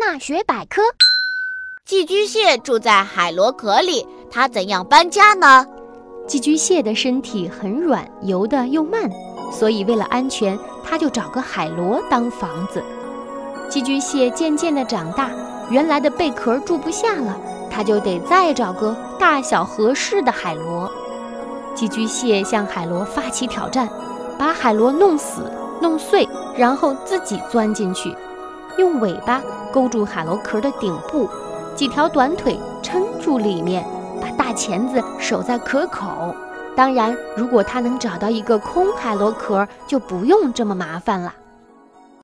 大学百科：寄居蟹住在海螺壳里，它怎样搬家呢？寄居蟹的身体很软，游得又慢，所以为了安全，它就找个海螺当房子。寄居蟹渐渐地长大，原来的贝壳住不下了，它就得再找个大小合适的海螺。寄居蟹向海螺发起挑战，把海螺弄死、弄碎，然后自己钻进去，用尾巴勾住海螺壳的顶部，几条短腿撑住里面。把大钳子守在壳口。当然，如果它能找到一个空海螺壳，就不用这么麻烦了。